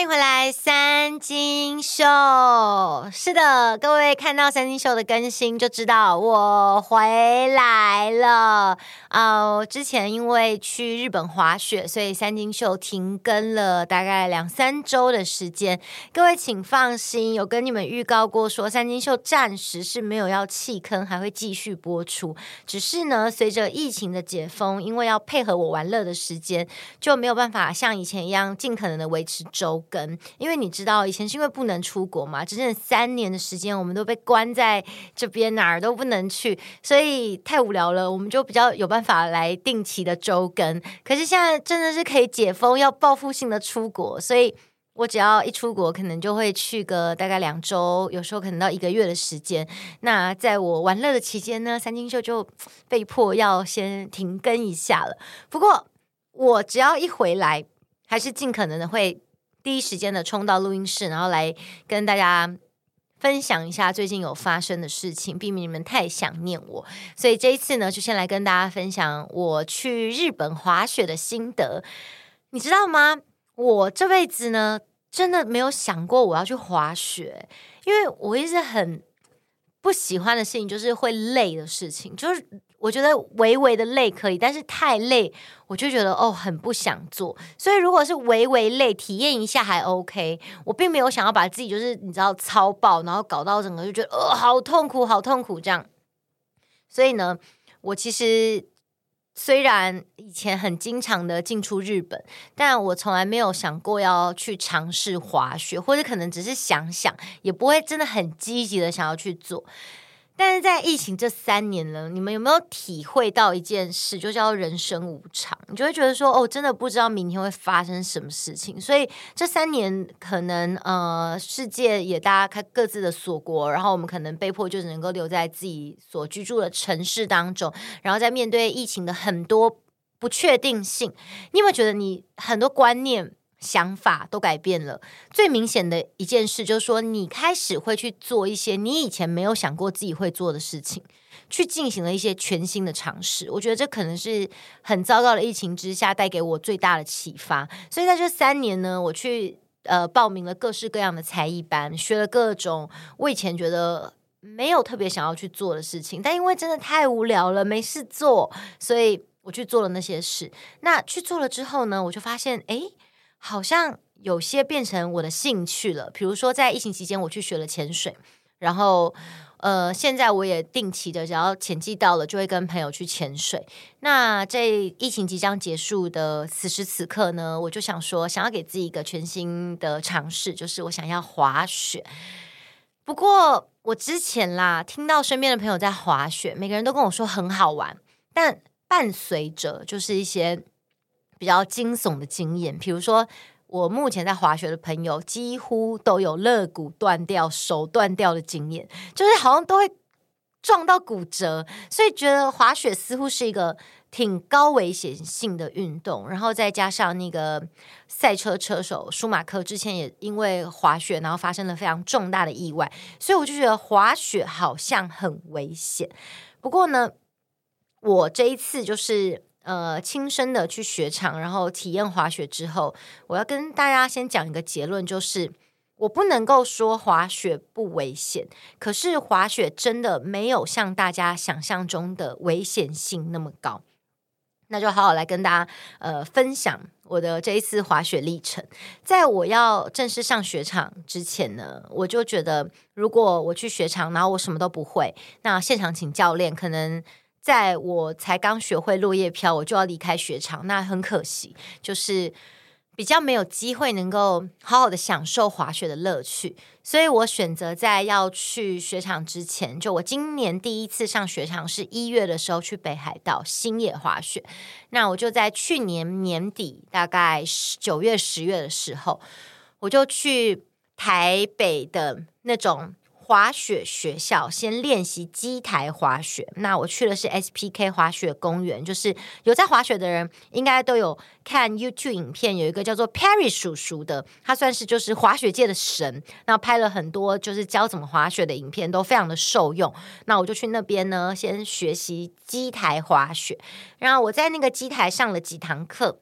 欢迎回来，三金秀。是的，各位看到三金秀的更新就知道我回来了。哦，之前因为去日本滑雪，所以三金秀停更了大概两三周的时间。各位请放心，有跟你们预告过说，三金秀暂时是没有要弃坑，还会继续播出。只是呢，随着疫情的解封，因为要配合我玩乐的时间，就没有办法像以前一样尽可能的维持周。跟，因为你知道以前是因为不能出国嘛，整整三年的时间，我们都被关在这边，哪儿都不能去，所以太无聊了。我们就比较有办法来定期的周更。可是现在真的是可以解封，要报复性的出国，所以我只要一出国，可能就会去个大概两周，有时候可能到一个月的时间。那在我玩乐的期间呢，三金秀就被迫要先停更一下了。不过我只要一回来，还是尽可能的会。第一时间的冲到录音室，然后来跟大家分享一下最近有发生的事情，避免你们太想念我。所以这一次呢，就先来跟大家分享我去日本滑雪的心得。你知道吗？我这辈子呢，真的没有想过我要去滑雪，因为我一直很不喜欢的事情就是会累的事情，就是。我觉得微微的累可以，但是太累我就觉得哦很不想做。所以如果是微微累，体验一下还 OK。我并没有想要把自己就是你知道操爆，然后搞到整个就觉得呃好痛苦，好痛苦这样。所以呢，我其实虽然以前很经常的进出日本，但我从来没有想过要去尝试滑雪，或者可能只是想想，也不会真的很积极的想要去做。但是在疫情这三年了，你们有没有体会到一件事，就叫人生无常？你就会觉得说，哦，真的不知道明天会发生什么事情。所以这三年可能呃，世界也大家开各自的锁国，然后我们可能被迫就只能够留在自己所居住的城市当中，然后在面对疫情的很多不确定性，你有没有觉得你很多观念？想法都改变了，最明显的一件事就是说，你开始会去做一些你以前没有想过自己会做的事情，去进行了一些全新的尝试。我觉得这可能是很糟糕的疫情之下带给我最大的启发。所以在这三年呢，我去呃报名了各式各样的才艺班，学了各种我以前觉得没有特别想要去做的事情，但因为真的太无聊了，没事做，所以我去做了那些事。那去做了之后呢，我就发现，哎。好像有些变成我的兴趣了，比如说在疫情期间，我去学了潜水，然后呃，现在我也定期的，只要潜季到了，就会跟朋友去潜水。那在疫情即将结束的此时此刻呢，我就想说，想要给自己一个全新的尝试，就是我想要滑雪。不过我之前啦，听到身边的朋友在滑雪，每个人都跟我说很好玩，但伴随着就是一些。比较惊悚的经验，比如说我目前在滑雪的朋友，几乎都有肋骨断掉、手断掉的经验，就是好像都会撞到骨折，所以觉得滑雪似乎是一个挺高危险性的运动。然后再加上那个赛车车手舒马克之前也因为滑雪，然后发生了非常重大的意外，所以我就觉得滑雪好像很危险。不过呢，我这一次就是。呃，亲身的去雪场，然后体验滑雪之后，我要跟大家先讲一个结论，就是我不能够说滑雪不危险，可是滑雪真的没有像大家想象中的危险性那么高。那就好好来跟大家呃分享我的这一次滑雪历程。在我要正式上雪场之前呢，我就觉得如果我去雪场，然后我什么都不会，那现场请教练可能。在我才刚学会落叶飘，我就要离开雪场，那很可惜，就是比较没有机会能够好好的享受滑雪的乐趣。所以我选择在要去雪场之前，就我今年第一次上雪场是一月的时候去北海道新野滑雪。那我就在去年年底，大概九月、十月的时候，我就去台北的那种。滑雪学校先练习机台滑雪。那我去的是 SPK 滑雪公园，就是有在滑雪的人应该都有看 YouTube 影片，有一个叫做 Perry 叔叔的，他算是就是滑雪界的神。那拍了很多就是教怎么滑雪的影片，都非常的受用。那我就去那边呢，先学习机台滑雪。然后我在那个机台上了几堂课。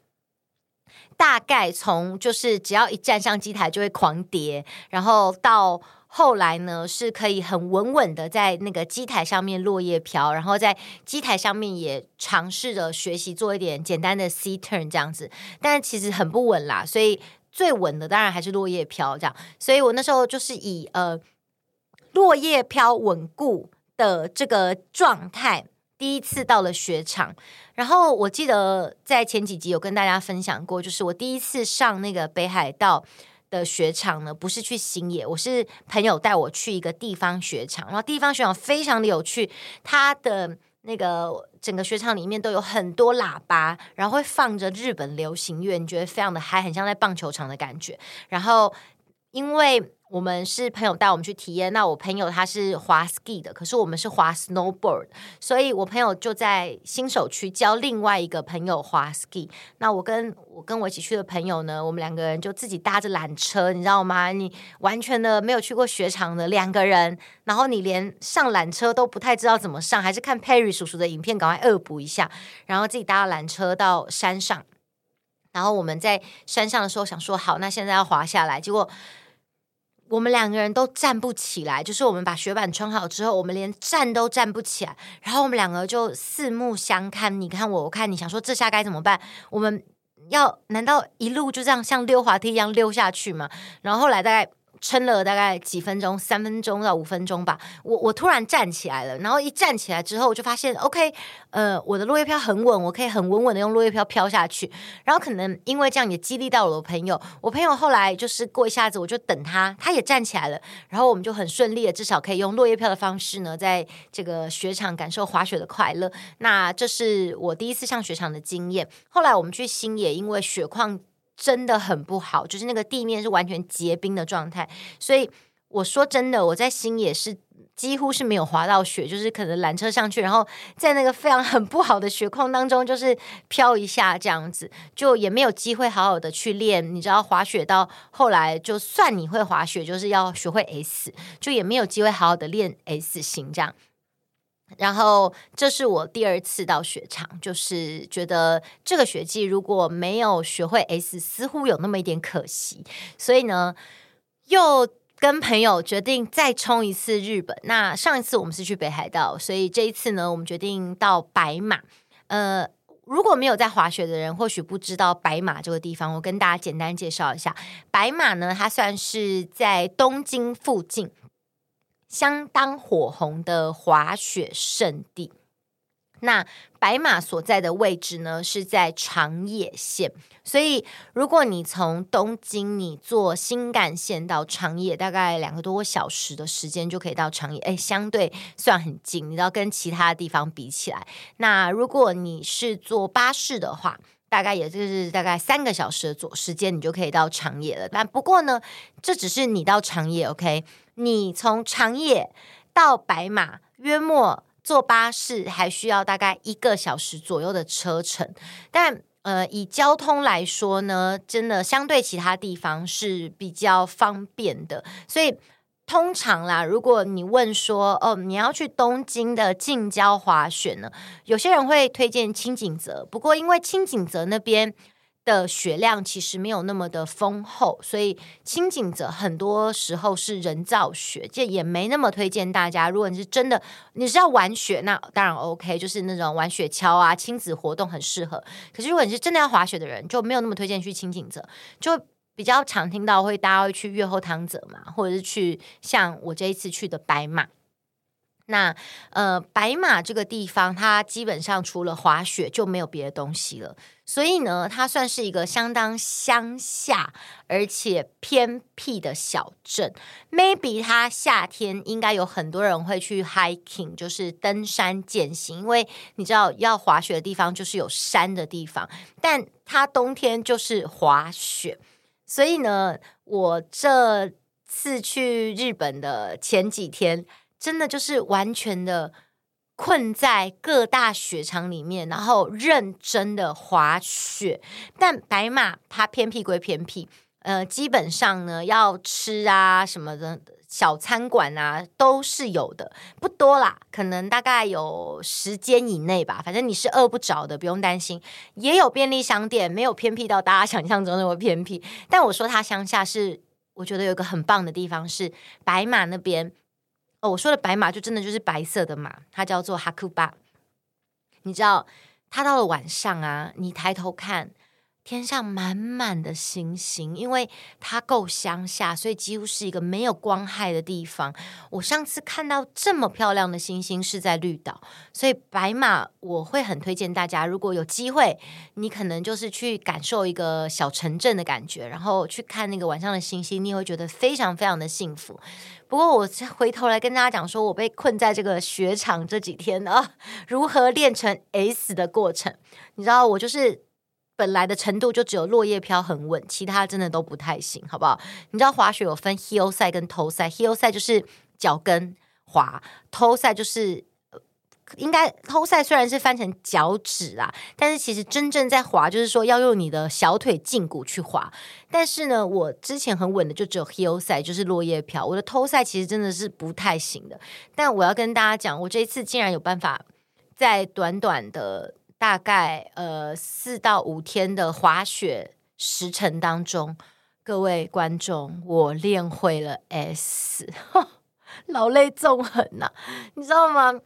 大概从就是只要一站上机台就会狂跌，然后到。后来呢，是可以很稳稳的在那个机台上面落叶飘，然后在机台上面也尝试着学习做一点简单的 C turn 这样子，但其实很不稳啦，所以最稳的当然还是落叶飘这样，所以我那时候就是以呃落叶飘稳固的这个状态，第一次到了雪场，然后我记得在前几集有跟大家分享过，就是我第一次上那个北海道。的雪场呢，不是去星野，我是朋友带我去一个地方雪场，然后地方雪场非常的有趣，它的那个整个雪场里面都有很多喇叭，然后会放着日本流行乐，你觉得非常的嗨，很像在棒球场的感觉，然后因为。我们是朋友带我们去体验，那我朋友他是滑 ski 的，可是我们是滑 snowboard，所以我朋友就在新手区教另外一个朋友滑 ski。那我跟我跟我一起去的朋友呢，我们两个人就自己搭着缆车，你知道吗？你完全的没有去过雪场的两个人，然后你连上缆车都不太知道怎么上，还是看 Perry 叔叔的影片，赶快恶补一下，然后自己搭缆车到山上。然后我们在山上的时候想说，好，那现在要滑下来，结果。我们两个人都站不起来，就是我们把雪板穿好之后，我们连站都站不起来。然后我们两个就四目相看，你看我，我看你，想说这下该怎么办？我们要难道一路就这样像溜滑梯一样溜下去吗？然后后来大概。撑了大概几分钟，三分钟到五分钟吧。我我突然站起来了，然后一站起来之后，我就发现，OK，呃，我的落叶飘很稳，我可以很稳稳的用落叶飘飘下去。然后可能因为这样也激励到了我朋友，我朋友后来就是过一下子，我就等他，他也站起来了，然后我们就很顺利的，至少可以用落叶飘的方式呢，在这个雪场感受滑雪的快乐。那这是我第一次上雪场的经验。后来我们去星野，因为雪况。真的很不好，就是那个地面是完全结冰的状态，所以我说真的，我在新野是几乎是没有滑到雪，就是可能缆车上去，然后在那个非常很不好的雪况当中，就是飘一下这样子，就也没有机会好好的去练。你知道滑雪到后来，就算你会滑雪，就是要学会 S，就也没有机会好好的练 S 型这样。然后这是我第二次到雪场，就是觉得这个雪季如果没有学会 S，似乎有那么一点可惜。所以呢，又跟朋友决定再冲一次日本。那上一次我们是去北海道，所以这一次呢，我们决定到白马。呃，如果没有在滑雪的人，或许不知道白马这个地方，我跟大家简单介绍一下。白马呢，它算是在东京附近。相当火红的滑雪胜地。那白马所在的位置呢，是在长野县。所以，如果你从东京你坐新干线到长野，大概两个多小时的时间就可以到长野。哎，相对算很近。你知道，跟其他地方比起来，那如果你是坐巴士的话，大概也就是大概三个小时的坐时间，你就可以到长野了。但不过呢，这只是你到长野，OK。你从长野到白马，约莫坐巴士还需要大概一个小时左右的车程，但呃，以交通来说呢，真的相对其他地方是比较方便的。所以通常啦，如果你问说哦，你要去东京的近郊滑雪呢，有些人会推荐青井泽，不过因为青井泽那边。的雪量其实没有那么的丰厚，所以青井泽很多时候是人造雪，这也没那么推荐大家。如果你是真的你是要玩雪，那当然 OK，就是那种玩雪橇啊，亲子活动很适合。可是如果你是真的要滑雪的人，就没有那么推荐去青井泽，就比较常听到会大家会去越后汤泽嘛，或者是去像我这一次去的白马。那呃，白马这个地方，它基本上除了滑雪就没有别的东西了，所以呢，它算是一个相当乡下而且偏僻的小镇。Maybe 它夏天应该有很多人会去 hiking，就是登山健行，因为你知道要滑雪的地方就是有山的地方，但它冬天就是滑雪，所以呢，我这次去日本的前几天。真的就是完全的困在各大雪场里面，然后认真的滑雪。但白马它偏僻归偏僻，呃，基本上呢要吃啊什么的，小餐馆啊，都是有的，不多啦，可能大概有十间以内吧。反正你是饿不着的，不用担心。也有便利商店，没有偏僻到大家想象中那么偏僻。但我说它乡下是，我觉得有一个很棒的地方是白马那边。哦，我说的白马就真的就是白色的马，它叫做哈库巴。你知道，它到了晚上啊，你抬头看。天上满满的星星，因为它够乡下，所以几乎是一个没有光害的地方。我上次看到这么漂亮的星星是在绿岛，所以白马我会很推荐大家，如果有机会，你可能就是去感受一个小城镇的感觉，然后去看那个晚上的星星，你会觉得非常非常的幸福。不过我回头来跟大家讲，说我被困在这个雪场这几天啊，如何练成 S 的过程，你知道我就是。本来的程度就只有落叶飘很稳，其他真的都不太行，好不好？你知道滑雪有分 heel 赛跟偷赛，heel 赛就是脚跟滑偷赛就是应该偷赛虽然是翻成脚趾啦，但是其实真正在滑就是说要用你的小腿胫骨去滑。但是呢，我之前很稳的就只有 heel 赛，就是落叶飘。我的偷赛其实真的是不太行的。但我要跟大家讲，我这一次竟然有办法在短短的。大概呃四到五天的滑雪时程当中，各位观众，我练会了 S，老泪纵横呐，你知道吗？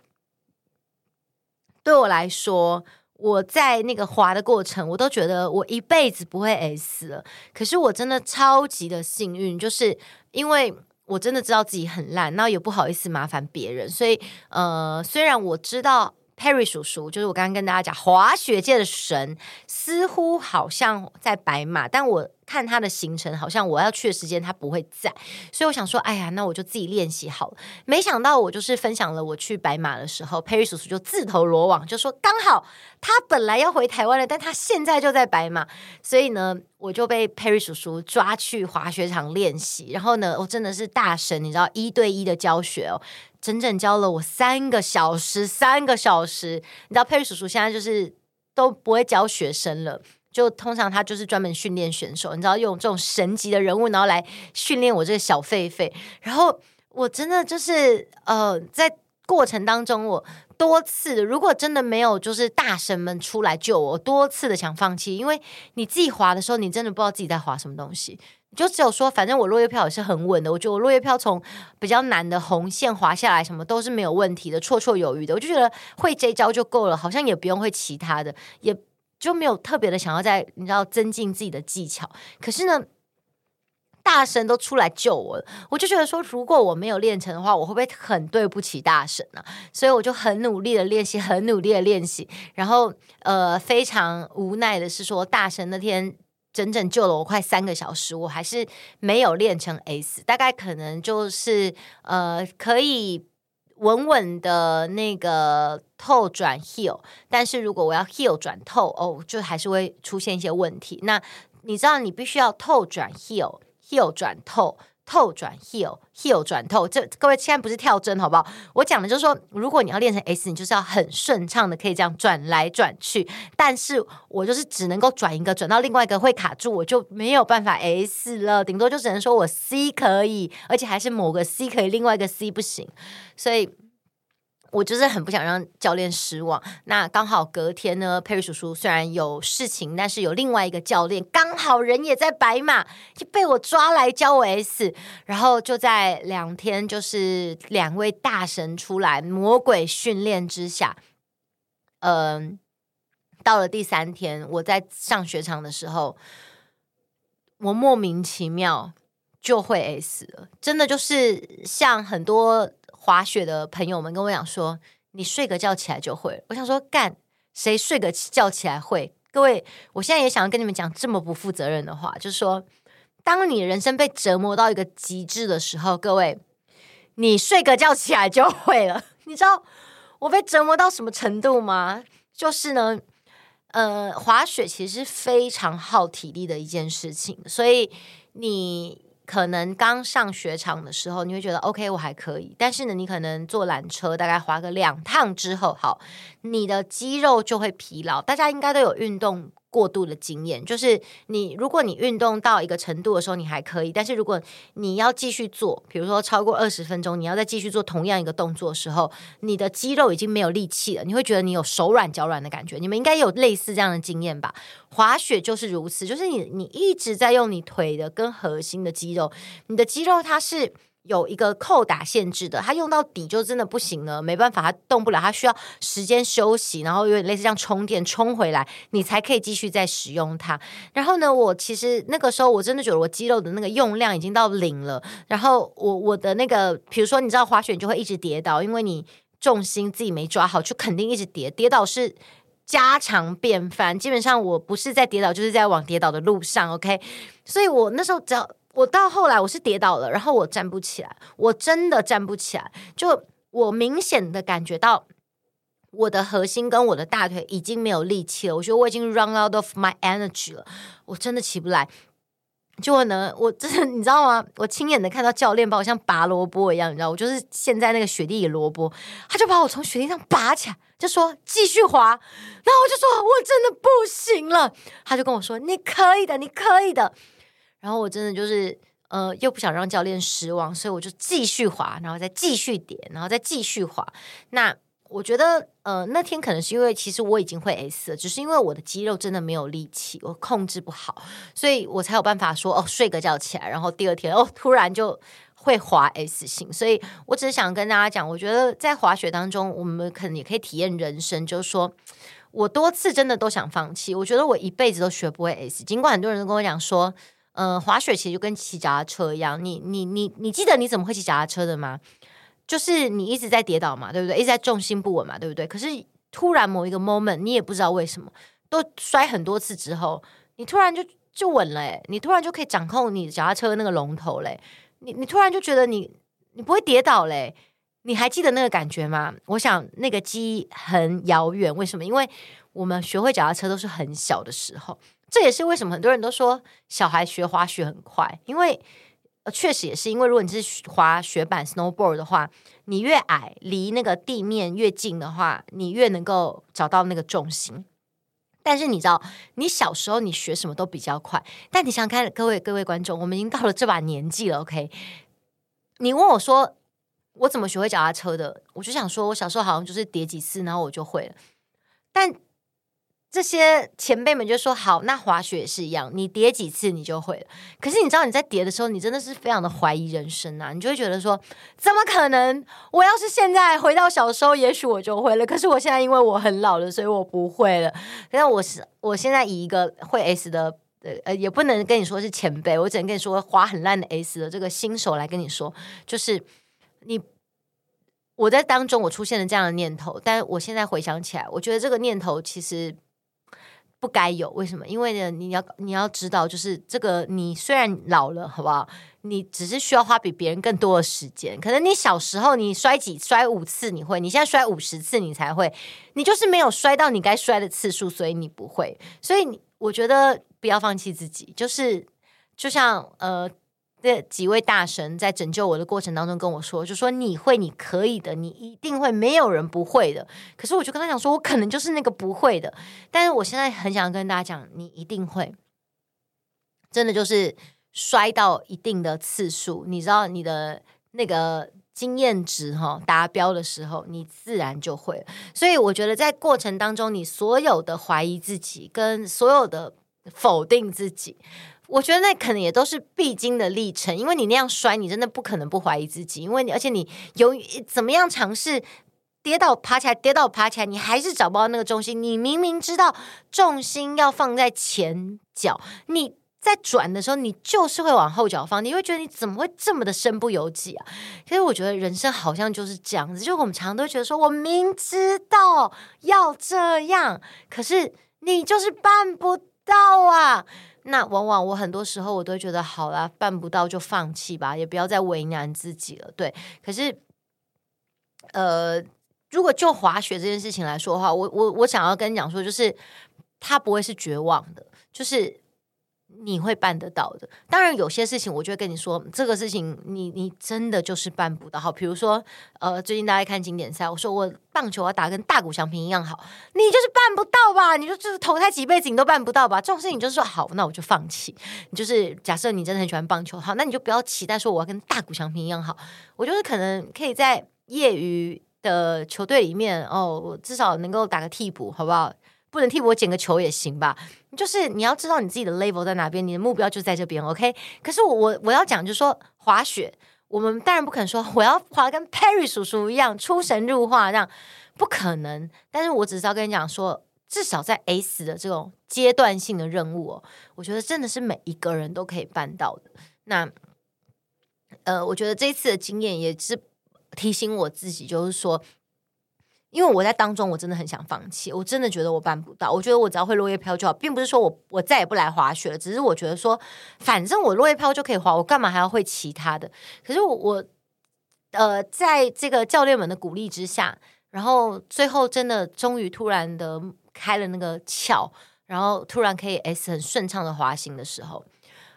对我来说，我在那个滑的过程，我都觉得我一辈子不会 S 了。可是我真的超级的幸运，就是因为我真的知道自己很烂，然后也不好意思麻烦别人，所以呃，虽然我知道。Perry 叔叔就是我刚刚跟大家讲滑雪界的神，似乎好像在白马，但我看他的行程，好像我要去的时间他不会在，所以我想说，哎呀，那我就自己练习好了。没想到我就是分享了我去白马的时候，Perry 叔叔就自投罗网，就说刚好他本来要回台湾了，但他现在就在白马，所以呢，我就被 Perry 叔叔抓去滑雪场练习。然后呢，我真的是大神，你知道，一对一的教学哦。整整教了我三个小时，三个小时。你知道佩瑞叔叔现在就是都不会教学生了，就通常他就是专门训练选手。你知道，用这种神级的人物，然后来训练我这个小狒狒。然后我真的就是呃，在过程当中，我多次如果真的没有就是大神们出来救我，多次的想放弃，因为你自己滑的时候，你真的不知道自己在滑什么东西。就只有说，反正我落叶飘也是很稳的。我觉得我落叶飘从比较难的红线滑下来，什么都是没有问题的，绰绰有余的。我就觉得会这一招就够了，好像也不用会其他的，也就没有特别的想要在你知道增进自己的技巧。可是呢，大神都出来救我了，我就觉得说，如果我没有练成的话，我会不会很对不起大神呢？所以我就很努力的练习，很努力的练习。然后呃，非常无奈的是说，大神那天。整整救了我快三个小时，我还是没有练成 S，大概可能就是呃可以稳稳的那个透转 hill，但是如果我要 hill 转透哦，就还是会出现一些问题。那你知道你必须要透转 hill，hill 转透。透转 hill hill 转透这各位现在不是跳针好不好？我讲的就是说，如果你要练成 S，你就是要很顺畅的可以这样转来转去。但是我就是只能够转一个，转到另外一个会卡住，我就没有办法 S 了。顶多就只能说我 C 可以，而且还是某个 C 可以，另外一个 C 不行。所以。我就是很不想让教练失望。那刚好隔天呢佩瑞叔叔虽然有事情，但是有另外一个教练刚好人也在白马，就被我抓来教我 S。然后就在两天，就是两位大神出来魔鬼训练之下，嗯，到了第三天，我在上雪场的时候，我莫名其妙就会 S 了，真的就是像很多。滑雪的朋友们跟我讲说：“你睡个觉起来就会。”我想说：“干，谁睡个觉起来会？”各位，我现在也想要跟你们讲这么不负责任的话，就是说，当你人生被折磨到一个极致的时候，各位，你睡个觉起来就会了。你知道我被折磨到什么程度吗？就是呢，呃，滑雪其实是非常耗体力的一件事情，所以你。可能刚上雪场的时候，你会觉得 OK，我还可以。但是呢，你可能坐缆车，大概滑个两趟之后，好，你的肌肉就会疲劳。大家应该都有运动过度的经验，就是你如果你运动到一个程度的时候，你还可以；但是如果你要继续做，比如说超过二十分钟，你要再继续做同样一个动作的时候，你的肌肉已经没有力气了，你会觉得你有手软脚软的感觉。你们应该有类似这样的经验吧？滑雪就是如此，就是你你一直在用你腿的跟核心的肌肉，你的肌肉它是。有一个扣打限制的，它用到底就真的不行了，没办法，它动不了，它需要时间休息，然后有点类似像充电充回来，你才可以继续再使用它。然后呢，我其实那个时候我真的觉得我肌肉的那个用量已经到零了。然后我我的那个，比如说你知道滑雪就会一直跌倒，因为你重心自己没抓好，就肯定一直跌，跌倒是家常便饭。基本上我不是在跌倒，就是在往跌倒的路上。OK，所以我那时候只要。我到后来我是跌倒了，然后我站不起来，我真的站不起来。就我明显的感觉到我的核心跟我的大腿已经没有力气了，我觉得我已经 run out of my energy 了，我真的起不来。就呢，我真的你知道吗？我亲眼的看到教练把我像拔萝卜一样，你知道，我就是现在那个雪地里萝卜，他就把我从雪地上拔起来，就说继续滑。然后我就说我真的不行了，他就跟我说你可以的，你可以的。然后我真的就是，呃，又不想让教练失望，所以我就继续滑，然后再继续点，然后再继续滑。那我觉得，呃，那天可能是因为其实我已经会 S 了，只是因为我的肌肉真的没有力气，我控制不好，所以我才有办法说，哦，睡个觉起来，然后第二天，哦，突然就会滑 S 型。所以我只是想跟大家讲，我觉得在滑雪当中，我们可能也可以体验人生，就是说我多次真的都想放弃，我觉得我一辈子都学不会 S，尽管很多人都跟我讲说。嗯、呃，滑雪其实就跟骑脚踏车一样，你你你你记得你怎么会骑脚踏车的吗？就是你一直在跌倒嘛，对不对？一直在重心不稳嘛，对不对？可是突然某一个 moment，你也不知道为什么，都摔很多次之后，你突然就就稳了，诶，你突然就可以掌控你脚踏车的那个龙头嘞，你你突然就觉得你你不会跌倒嘞，你还记得那个感觉吗？我想那个记忆很遥远，为什么？因为我们学会脚踏车都是很小的时候。这也是为什么很多人都说小孩学滑雪很快，因为，确实也是因为如果你是滑雪板 snowboard 的话，你越矮离那个地面越近的话，你越能够找到那个重心。但是你知道，你小时候你学什么都比较快，但你想想看，各位各位观众，我们已经到了这把年纪了，OK？你问我说我怎么学会脚踏车的，我就想说我小时候好像就是跌几次，然后我就会了，但。这些前辈们就说：“好，那滑雪也是一样，你叠几次你就会了。可是你知道你在叠的时候，你真的是非常的怀疑人生啊！你就会觉得说，怎么可能？我要是现在回到小时候，也许我就会了。可是我现在因为我很老了，所以我不会了。但我是我现在以一个会 S 的，呃，也不能跟你说是前辈，我只能跟你说滑很烂的 S 的这个新手来跟你说，就是你我在当中我出现了这样的念头，但我现在回想起来，我觉得这个念头其实。”不该有，为什么？因为呢，你要你要知道，就是这个，你虽然老了，好不好？你只是需要花比别人更多的时间。可能你小时候你摔几摔五次你会，你现在摔五十次你才会，你就是没有摔到你该摔的次数，所以你不会。所以我觉得不要放弃自己，就是就像呃。这几位大神在拯救我的过程当中跟我说，就说你会，你可以的，你一定会，没有人不会的。可是我就跟他讲说，我可能就是那个不会的。但是我现在很想跟大家讲，你一定会，真的就是摔到一定的次数，你知道你的那个经验值哈达标的时候，你自然就会。所以我觉得在过程当中，你所有的怀疑自己，跟所有的否定自己。我觉得那可能也都是必经的历程，因为你那样摔，你真的不可能不怀疑自己，因为你而且你有怎么样尝试跌倒爬起来，跌倒爬起来，你还是找不到那个重心。你明明知道重心要放在前脚，你在转的时候，你就是会往后脚放，你会觉得你怎么会这么的身不由己啊？其实我觉得人生好像就是这样子，就是我们常常都觉得说，我明知道要这样，可是你就是办不到啊。那往往我很多时候我都觉得好啦，办不到就放弃吧，也不要再为难自己了。对，可是，呃，如果就滑雪这件事情来说的话，我我我想要跟你讲说，就是他不会是绝望的，就是你会办得到的。当然，有些事情我就会跟你说，这个事情你你真的就是办不到。好，比如说，呃，最近大家看经典赛，我说我棒球要打跟大谷翔平一样好，你就是办不到吧？你就就是投胎几辈子你都办不到吧？这种事情就是说好，那我就放弃。你就是假设你真的很喜欢棒球，好，那你就不要期待说我要跟大谷翔平一样好。我就是可能可以在业余的球队里面哦，至少能够打个替补，好不好？不能替我捡个球也行吧？就是你要知道你自己的 level 在哪边，你的目标就在这边，OK？可是我我我要讲，就是说滑雪，我们当然不可能说我要滑跟 Perry 叔叔一样出神入化，这样不可能。但是我只是要跟你讲说，至少在 S 的这种阶段性的任务哦，我觉得真的是每一个人都可以办到的。那呃，我觉得这一次的经验也是提醒我自己，就是说。因为我在当中，我真的很想放弃，我真的觉得我办不到。我觉得我只要会落叶飘就好，并不是说我我再也不来滑雪了，只是我觉得说，反正我落叶飘就可以滑，我干嘛还要会其他的？可是我我呃，在这个教练们的鼓励之下，然后最后真的终于突然的开了那个窍，然后突然可以 S 很顺畅的滑行的时候，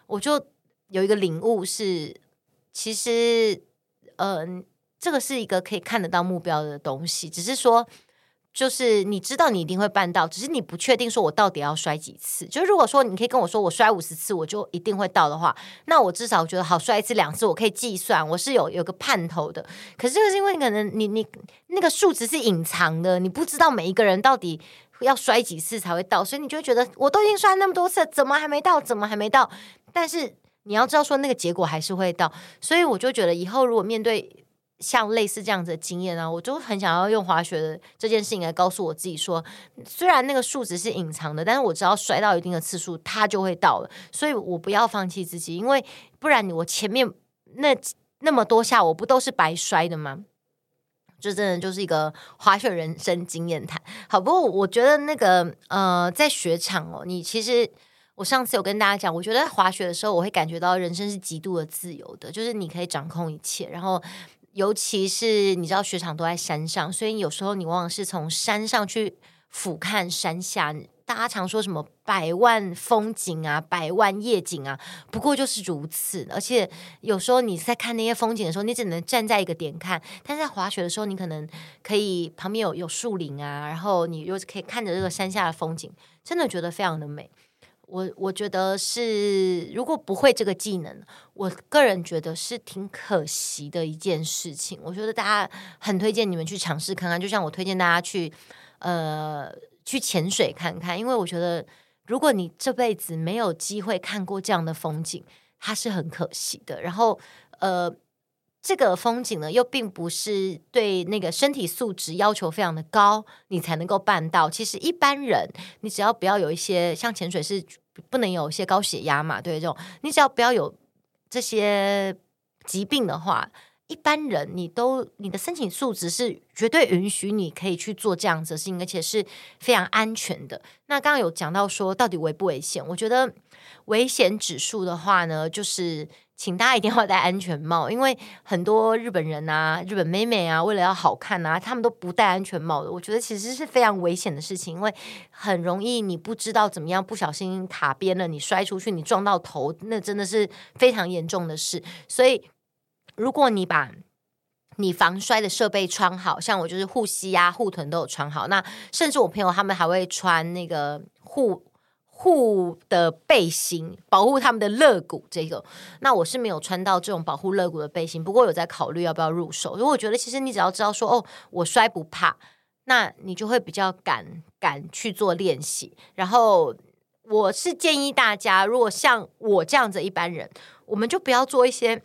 我就有一个领悟是，其实嗯。这个是一个可以看得到目标的东西，只是说，就是你知道你一定会办到，只是你不确定说我到底要摔几次。就如果说你可以跟我说我摔五十次我就一定会到的话，那我至少觉得好摔一次两次我可以计算，我是有有个盼头的。可是这个是因为可能你你那个数值是隐藏的，你不知道每一个人到底要摔几次才会到，所以你就会觉得我都已经摔那么多次，怎么还没到？怎么还没到？但是你要知道说那个结果还是会到，所以我就觉得以后如果面对。像类似这样子的经验啊，我就很想要用滑雪的这件事情来告诉我自己说，虽然那个数值是隐藏的，但是我只要摔到一定的次数，它就会到了。所以我不要放弃自己，因为不然我前面那那么多下，我不都是白摔的吗？就真的就是一个 滑雪人生经验谈。好，不过我觉得那个呃，在雪场哦，你其实我上次有跟大家讲，我觉得滑雪的时候，我会感觉到人生是极度的自由的，就是你可以掌控一切，然后。尤其是你知道雪场都在山上，所以有时候你往往是从山上去俯瞰山下。大家常说什么百万风景啊，百万夜景啊，不过就是如此。而且有时候你在看那些风景的时候，你只能站在一个点看；但在滑雪的时候，你可能可以旁边有有树林啊，然后你又可以看着这个山下的风景，真的觉得非常的美。我我觉得是，如果不会这个技能，我个人觉得是挺可惜的一件事情。我觉得大家很推荐你们去尝试看看，就像我推荐大家去，呃，去潜水看看，因为我觉得如果你这辈子没有机会看过这样的风景，它是很可惜的。然后，呃。这个风景呢，又并不是对那个身体素质要求非常的高，你才能够办到。其实一般人，你只要不要有一些像潜水是不能有一些高血压嘛，对这种，你只要不要有这些疾病的话，一般人你都你的身体素质是绝对允许你可以去做这样子的事情，而且是非常安全的。那刚刚有讲到说到底危不危险？我觉得危险指数的话呢，就是。请大家一定要戴安全帽，因为很多日本人啊、日本妹妹啊，为了要好看啊，他们都不戴安全帽的。我觉得其实是非常危险的事情，因为很容易你不知道怎么样，不小心卡边了，你摔出去，你撞到头，那真的是非常严重的事。所以，如果你把你防摔的设备穿好，像我就是护膝啊、护臀都有穿好，那甚至我朋友他们还会穿那个护。护的背心保护他们的肋骨，这个那我是没有穿到这种保护肋骨的背心，不过有在考虑要不要入手。如果我觉得其实你只要知道说哦，我摔不怕，那你就会比较敢敢去做练习。然后我是建议大家，如果像我这样子一般人，我们就不要做一些。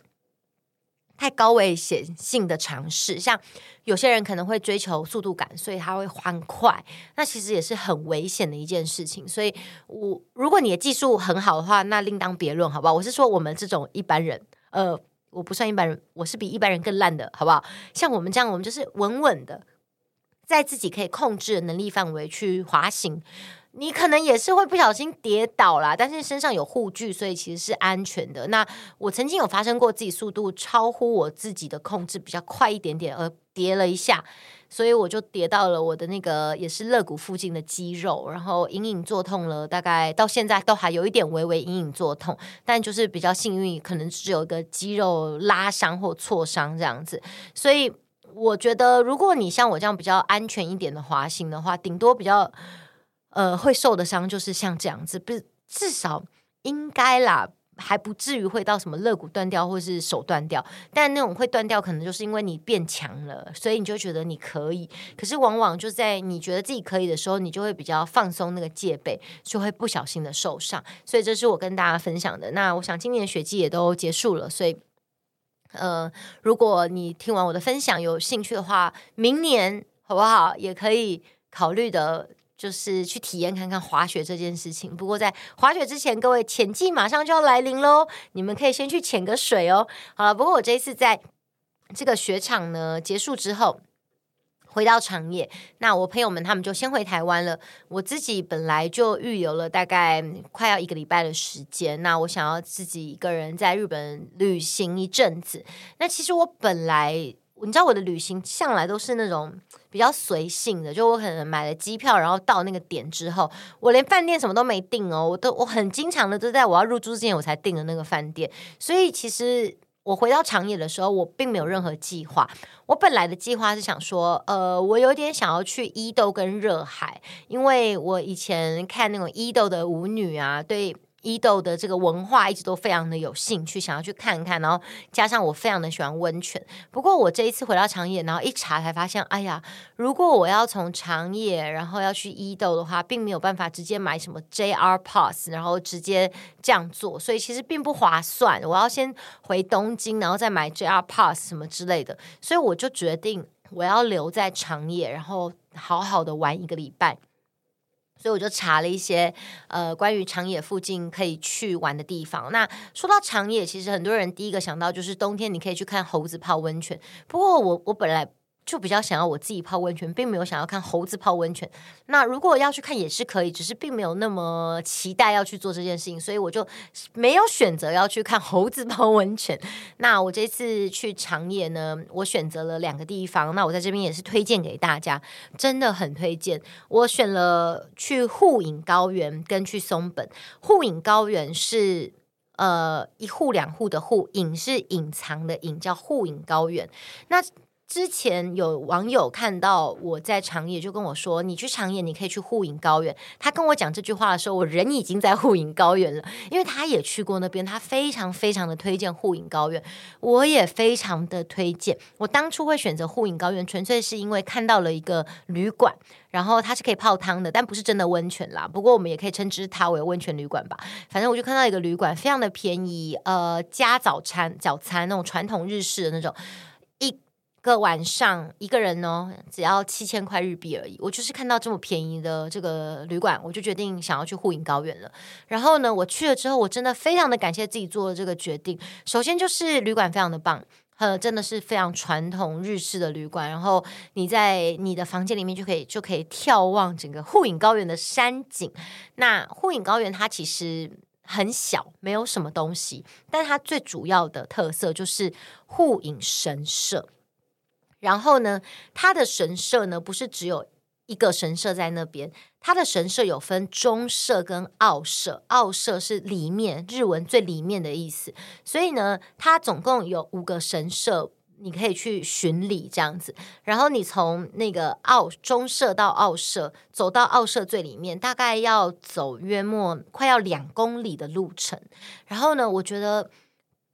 太高危险性的尝试，像有些人可能会追求速度感，所以他会欢快，那其实也是很危险的一件事情。所以我如果你的技术很好的话，那另当别论，好不好？我是说我们这种一般人，呃，我不算一般人，我是比一般人更烂的，好不好？像我们这样，我们就是稳稳的，在自己可以控制的能力范围去滑行。你可能也是会不小心跌倒啦，但是身上有护具，所以其实是安全的。那我曾经有发生过自己速度超乎我自己的控制比较快一点点，而跌了一下，所以我就跌到了我的那个也是肋骨附近的肌肉，然后隐隐作痛了，大概到现在都还有一点微微隐隐作痛，但就是比较幸运，可能只有一个肌肉拉伤或挫伤这样子。所以我觉得，如果你像我这样比较安全一点的滑行的话，顶多比较呃会受的伤就是像这样子，不是至少应该啦。还不至于会到什么肋骨断掉或是手断掉，但那种会断掉，可能就是因为你变强了，所以你就觉得你可以。可是往往就在你觉得自己可以的时候，你就会比较放松那个戒备，就会不小心的受伤。所以这是我跟大家分享的。那我想今年雪季也都结束了，所以呃，如果你听完我的分享有兴趣的话，明年好不好也可以考虑的。就是去体验看看滑雪这件事情。不过在滑雪之前，各位潜季马上就要来临喽，你们可以先去潜个水哦。好了，不过我这一次在这个雪场呢结束之后，回到长野，那我朋友们他们就先回台湾了。我自己本来就预留了大概快要一个礼拜的时间，那我想要自己一个人在日本旅行一阵子。那其实我本来。你知道我的旅行向来都是那种比较随性的，就我可能买了机票，然后到那个点之后，我连饭店什么都没订哦，我都我很经常的都在我要入住之前我才订的那个饭店，所以其实我回到长野的时候，我并没有任何计划。我本来的计划是想说，呃，我有点想要去伊豆跟热海，因为我以前看那种伊豆的舞女啊，对。伊豆的这个文化一直都非常的有兴趣，想要去看看，然后加上我非常的喜欢温泉。不过我这一次回到长野，然后一查才发现，哎呀，如果我要从长野然后要去伊豆的话，并没有办法直接买什么 JR Pass，然后直接这样做，所以其实并不划算。我要先回东京，然后再买 JR Pass 什么之类的，所以我就决定我要留在长野，然后好好的玩一个礼拜。所以我就查了一些呃关于长野附近可以去玩的地方。那说到长野，其实很多人第一个想到就是冬天你可以去看猴子泡温泉。不过我我本来。就比较想要我自己泡温泉，并没有想要看猴子泡温泉。那如果要去看也是可以，只是并没有那么期待要去做这件事情，所以我就没有选择要去看猴子泡温泉。那我这次去长野呢，我选择了两个地方。那我在这边也是推荐给大家，真的很推荐。我选了去户隐高原跟去松本。户隐高原是呃一户两户的户，隐是隐藏的隐，叫户隐高原。那之前有网友看到我在长野，就跟我说：“你去长野，你可以去户隐高原。”他跟我讲这句话的时候，我人已经在户隐高原了，因为他也去过那边，他非常非常的推荐户隐高原，我也非常的推荐。我当初会选择户隐高原，纯粹是因为看到了一个旅馆，然后它是可以泡汤的，但不是真的温泉啦。不过我们也可以称之它为温泉旅馆吧。反正我就看到一个旅馆，非常的便宜，呃，加早餐早餐那种传统日式的那种一。个晚上一个人哦，只要七千块日币而已。我就是看到这么便宜的这个旅馆，我就决定想要去户隐高原了。然后呢，我去了之后，我真的非常的感谢自己做的这个决定。首先就是旅馆非常的棒，呃，真的是非常传统日式的旅馆。然后你在你的房间里面就可以就可以眺望整个户隐高原的山景。那户隐高原它其实很小，没有什么东西，但它最主要的特色就是户隐神社。然后呢，它的神社呢，不是只有一个神社在那边，它的神社有分中社跟奥社，奥社是里面，日文最里面的意思。所以呢，它总共有五个神社，你可以去巡礼这样子。然后你从那个奥中社到奥社，走到奥社最里面，大概要走约莫快要两公里的路程。然后呢，我觉得。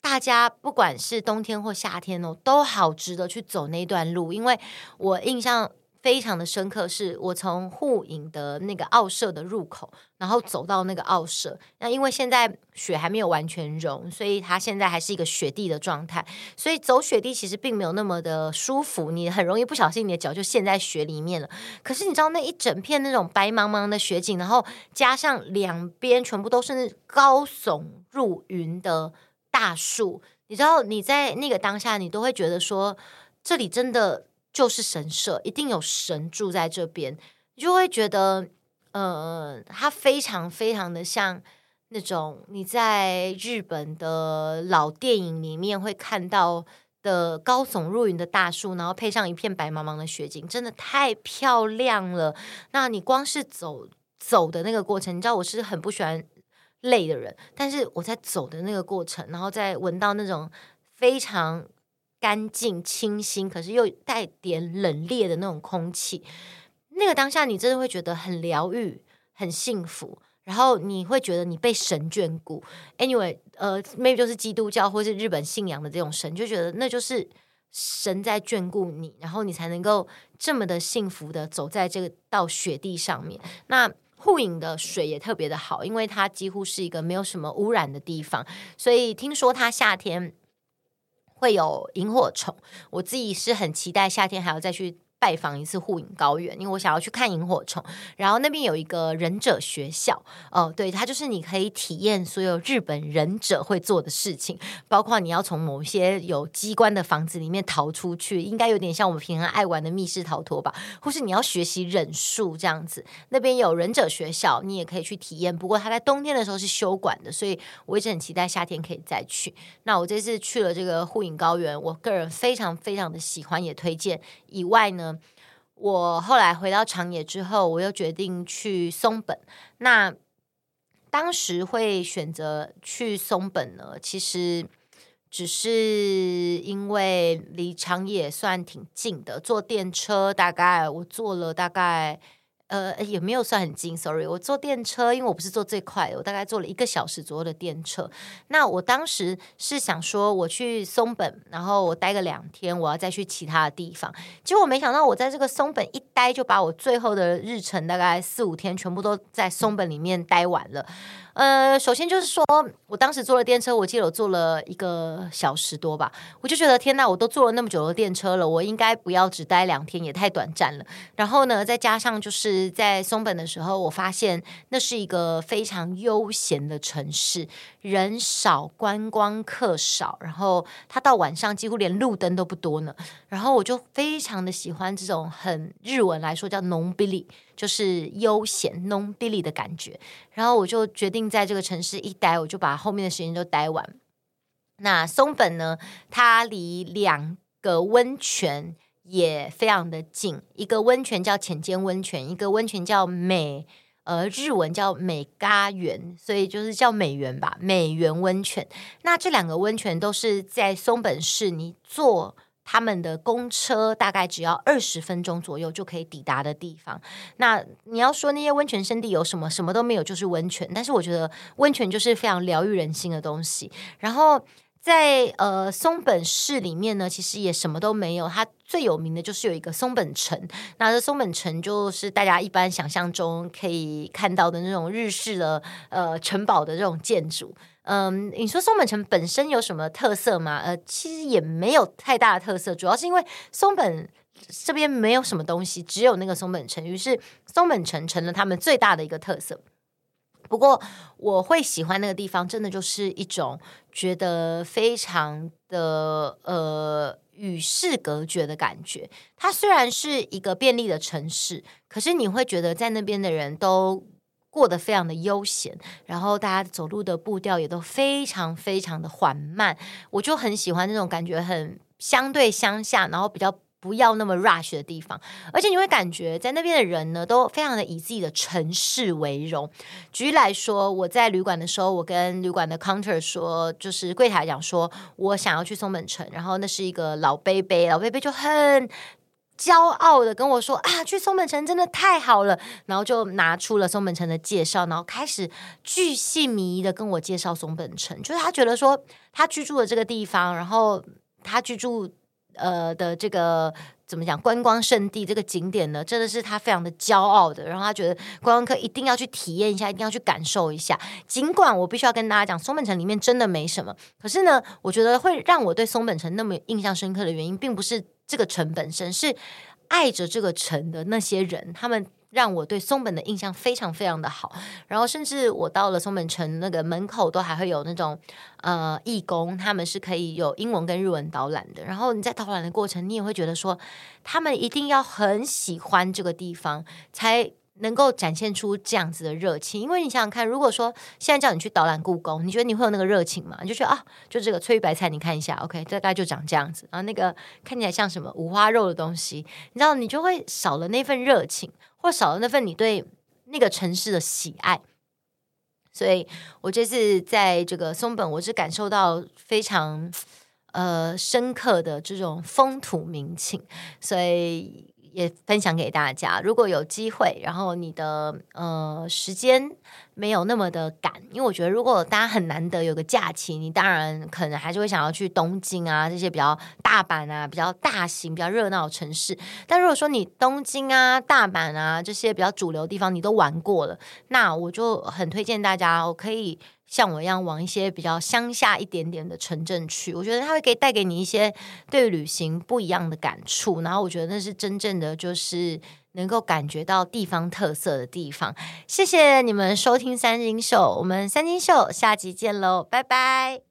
大家不管是冬天或夏天哦，都好值得去走那段路，因为我印象非常的深刻，是我从户隐的那个奥舍的入口，然后走到那个奥舍。那因为现在雪还没有完全融，所以它现在还是一个雪地的状态，所以走雪地其实并没有那么的舒服，你很容易不小心你的脚就陷在雪里面了。可是你知道那一整片那种白茫茫的雪景，然后加上两边全部都是高耸入云的。大树，你知道你在那个当下，你都会觉得说，这里真的就是神社，一定有神住在这边，你就会觉得，呃，它非常非常的像那种你在日本的老电影里面会看到的高耸入云的大树，然后配上一片白茫茫的雪景，真的太漂亮了。那你光是走走的那个过程，你知道我是很不喜欢累的人，但是我在走的那个过程，然后再闻到那种非常干净清新，可是又带点冷冽的那种空气，那个当下你真的会觉得很疗愈、很幸福。然后你会觉得你被神眷顾，anyway，呃，maybe 就是基督教或是日本信仰的这种神，就觉得那就是神在眷顾你，然后你才能够这么的幸福的走在这个到雪地上面。那护影的水也特别的好，因为它几乎是一个没有什么污染的地方，所以听说它夏天会有萤火虫，我自己是很期待夏天还要再去。拜访一次户隐高原，因为我想要去看萤火虫。然后那边有一个忍者学校，哦，对，它就是你可以体验所有日本忍者会做的事情，包括你要从某些有机关的房子里面逃出去，应该有点像我们平常爱玩的密室逃脱吧，或是你要学习忍术这样子。那边有忍者学校，你也可以去体验。不过它在冬天的时候是休馆的，所以我一直很期待夏天可以再去。那我这次去了这个户隐高原，我个人非常非常的喜欢，也推荐。以外呢。我后来回到长野之后，我又决定去松本。那当时会选择去松本呢，其实只是因为离长野算挺近的，坐电车大概我坐了大概。呃，也没有算很近，sorry。我坐电车，因为我不是坐最快的，我大概坐了一个小时左右的电车。那我当时是想说，我去松本，然后我待个两天，我要再去其他的地方。结果没想到，我在这个松本一待，就把我最后的日程大概四五天全部都在松本里面待完了。呃，首先就是说，我当时坐了电车，我记得我坐了一个小时多吧，我就觉得天呐，我都坐了那么久的电车了，我应该不要只待两天，也太短暂了。然后呢，再加上就是在松本的时候，我发现那是一个非常悠闲的城市，人少，观光客少，然后它到晚上几乎连路灯都不多呢。然后我就非常的喜欢这种很日文来说叫のんびり。 就是悠闲、のんびり的感觉，然后我就决定在这个城市一待，我就把后面的时间都待完。那松本呢，它离两个温泉也非常的近，一个温泉叫浅间温泉，一个温泉叫美，呃，日文叫美嘎园，所以就是叫美园吧，美园温泉。那这两个温泉都是在松本市，你坐。 他们的公车大概只要二十分钟左右就可以抵达的地方。那你要说那些温泉胜地有什么？什么都没有，就是温泉。但是我觉得温泉就是非常疗愈人心的东西。然后在呃松本市里面呢，其实也什么都没有。它最有名的就是有一个松本城。那这松本城就是大家一般想象中可以看到的那种日式的呃城堡的这种建筑。嗯，你说松本城本身有什么特色吗？呃，其实也没有太大的特色，主要是因为松本这边没有什么东西，只有那个松本城，于是松本城成了他们最大的一个特色。不过我会喜欢那个地方，真的就是一种觉得非常的呃与世隔绝的感觉。它虽然是一个便利的城市，可是你会觉得在那边的人都。过得非常的悠闲，然后大家走路的步调也都非常非常的缓慢，我就很喜欢那种感觉，很相对乡下，然后比较不要那么 rush 的地方，而且你会感觉在那边的人呢，都非常的以自己的城市为荣。举例来说，我在旅馆的时候，我跟旅馆的 counter 说，就是柜台讲说，我想要去松本城，然后那是一个老杯杯，老杯杯就很。骄傲的跟我说啊，去松本城真的太好了，然后就拿出了松本城的介绍，然后开始巨细靡遗的跟我介绍松本城，就是他觉得说他居住的这个地方，然后他居住呃的这个怎么讲观光胜地这个景点呢，真的是他非常的骄傲的，然后他觉得观光客一定要去体验一下，一定要去感受一下。尽管我必须要跟大家讲，松本城里面真的没什么，可是呢，我觉得会让我对松本城那么印象深刻的原因，并不是。这个城本身是爱着这个城的那些人，他们让我对松本的印象非常非常的好。然后，甚至我到了松本城那个门口，都还会有那种呃义工，他们是可以有英文跟日文导览的。然后你在导览的过程，你也会觉得说，他们一定要很喜欢这个地方，才能够展现出这样子的热情，因为你想想看，如果说现在叫你去导览故宫，你觉得你会有那个热情吗？你就觉得啊，就这个翠玉白菜，你看一下，OK，大概就长这样子，然后那个看起来像什么五花肉的东西，你知道，你就会少了那份热情，或少了那份你对那个城市的喜爱。所以我这次在这个松本，我是感受到非常呃深刻的这种风土民情，所以。也分享给大家，如果有机会，然后你的呃时间没有那么的赶，因为我觉得如果大家很难得有个假期，你当然可能还是会想要去东京啊这些比较大阪啊比较大型、比较热闹的城市。但如果说你东京啊、大阪啊这些比较主流地方你都玩过了，那我就很推荐大家，我可以。像我一样往一些比较乡下一点点的城镇去，我觉得它会给带给你一些对旅行不一样的感触。然后我觉得那是真正的，就是能够感觉到地方特色的地方。谢谢你们收听三金秀，我们三金秀下集见喽，拜拜。